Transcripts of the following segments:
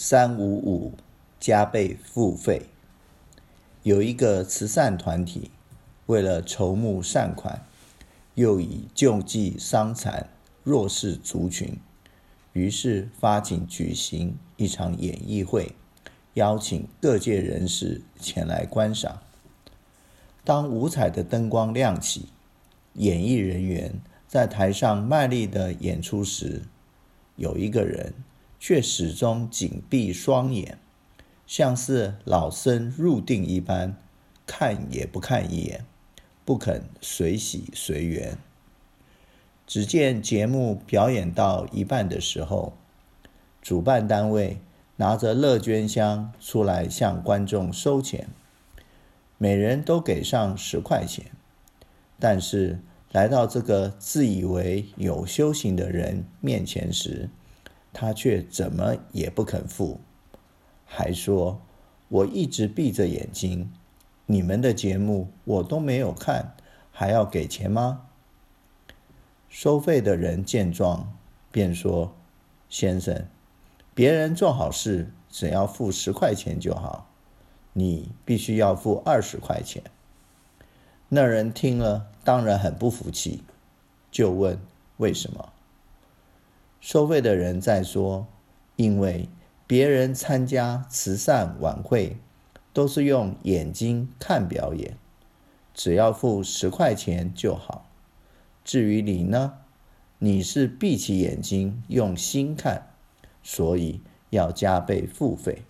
三五五加倍付费。有一个慈善团体，为了筹募善款，又以救济伤残弱势族群，于是发起举行一场演艺会，邀请各界人士前来观赏。当五彩的灯光亮起，演艺人员在台上卖力的演出时，有一个人。却始终紧闭双眼，像是老僧入定一般，看也不看一眼，不肯随喜随缘。只见节目表演到一半的时候，主办单位拿着乐捐箱出来向观众收钱，每人都给上十块钱。但是来到这个自以为有修行的人面前时，他却怎么也不肯付，还说：“我一直闭着眼睛，你们的节目我都没有看，还要给钱吗？”收费的人见状，便说：“先生，别人做好事只要付十块钱就好，你必须要付二十块钱。”那人听了，当然很不服气，就问：“为什么？”收费的人在说：“因为别人参加慈善晚会都是用眼睛看表演，只要付十块钱就好。至于你呢，你是闭起眼睛用心看，所以要加倍付费。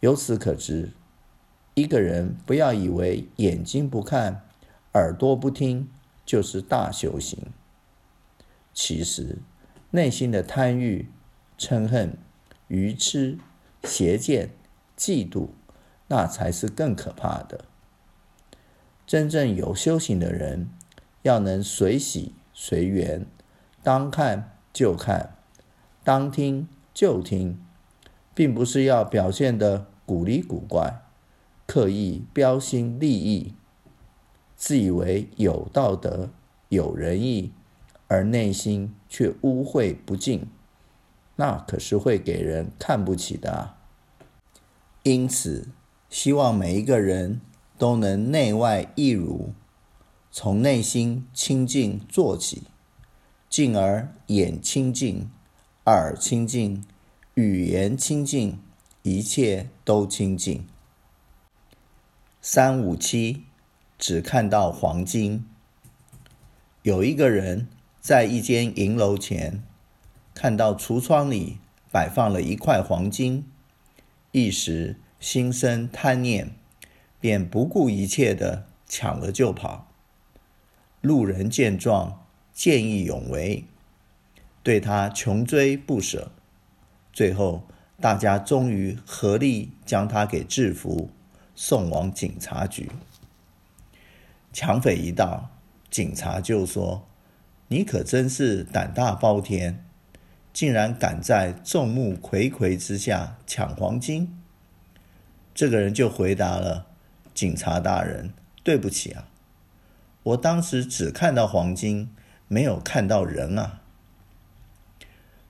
由此可知，一个人不要以为眼睛不看、耳朵不听就是大修行。”其实，内心的贪欲、嗔恨、愚痴、邪见、嫉妒，那才是更可怕的。真正有修行的人，要能随喜随缘，当看就看，当听就听，并不是要表现得古里古怪，刻意标新立异，自以为有道德、有仁义。而内心却污秽不净，那可是会给人看不起的啊。因此，希望每一个人都能内外一如，从内心清净做起，进而眼清净、耳清净、语言清净，一切都清净。三五七，只看到黄金。有一个人。在一间银楼前，看到橱窗里摆放了一块黄金，一时心生贪念，便不顾一切地抢了就跑。路人见状，见义勇为，对他穷追不舍。最后，大家终于合力将他给制服，送往警察局。抢匪一到，警察就说。你可真是胆大包天，竟然敢在众目睽睽之下抢黄金！这个人就回答了：“警察大人，对不起啊，我当时只看到黄金，没有看到人啊。”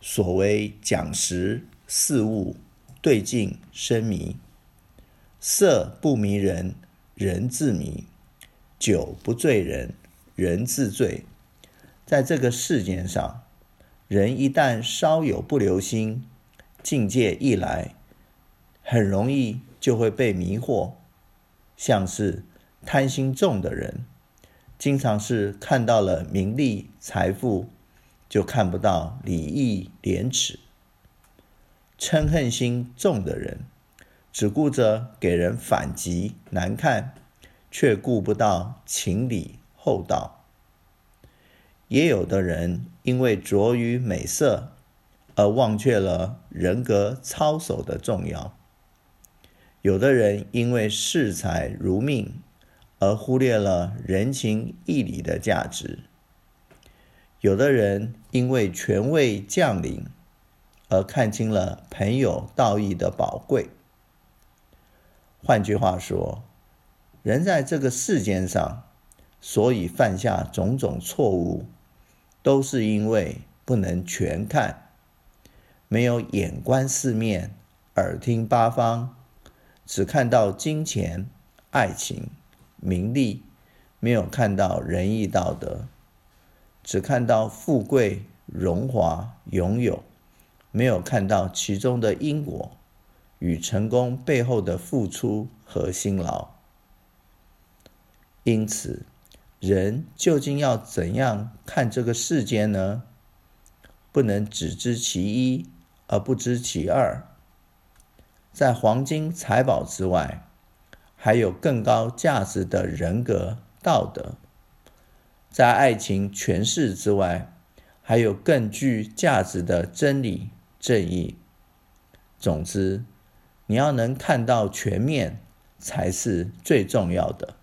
所谓讲时事物对镜生迷，色不迷人，人自迷；酒不醉人，人自醉。在这个世间上，人一旦稍有不留心，境界一来，很容易就会被迷惑。像是贪心重的人，经常是看到了名利财富，就看不到礼义廉耻；嗔恨心重的人，只顾着给人反击难看，却顾不到情理厚道。也有的人因为着于美色，而忘却了人格操守的重要；有的人因为视财如命，而忽略了人情义理的价值；有的人因为权位降临，而看清了朋友道义的宝贵。换句话说，人在这个世间上，所以犯下种种错误。都是因为不能全看，没有眼观四面、耳听八方，只看到金钱、爱情、名利，没有看到仁义道德；只看到富贵、荣华、拥有，没有看到其中的因果与成功背后的付出和辛劳。因此，人究竟要怎样看这个世间呢？不能只知其一而不知其二。在黄金财宝之外，还有更高价值的人格道德；在爱情权势之外，还有更具价值的真理正义。总之，你要能看到全面，才是最重要的。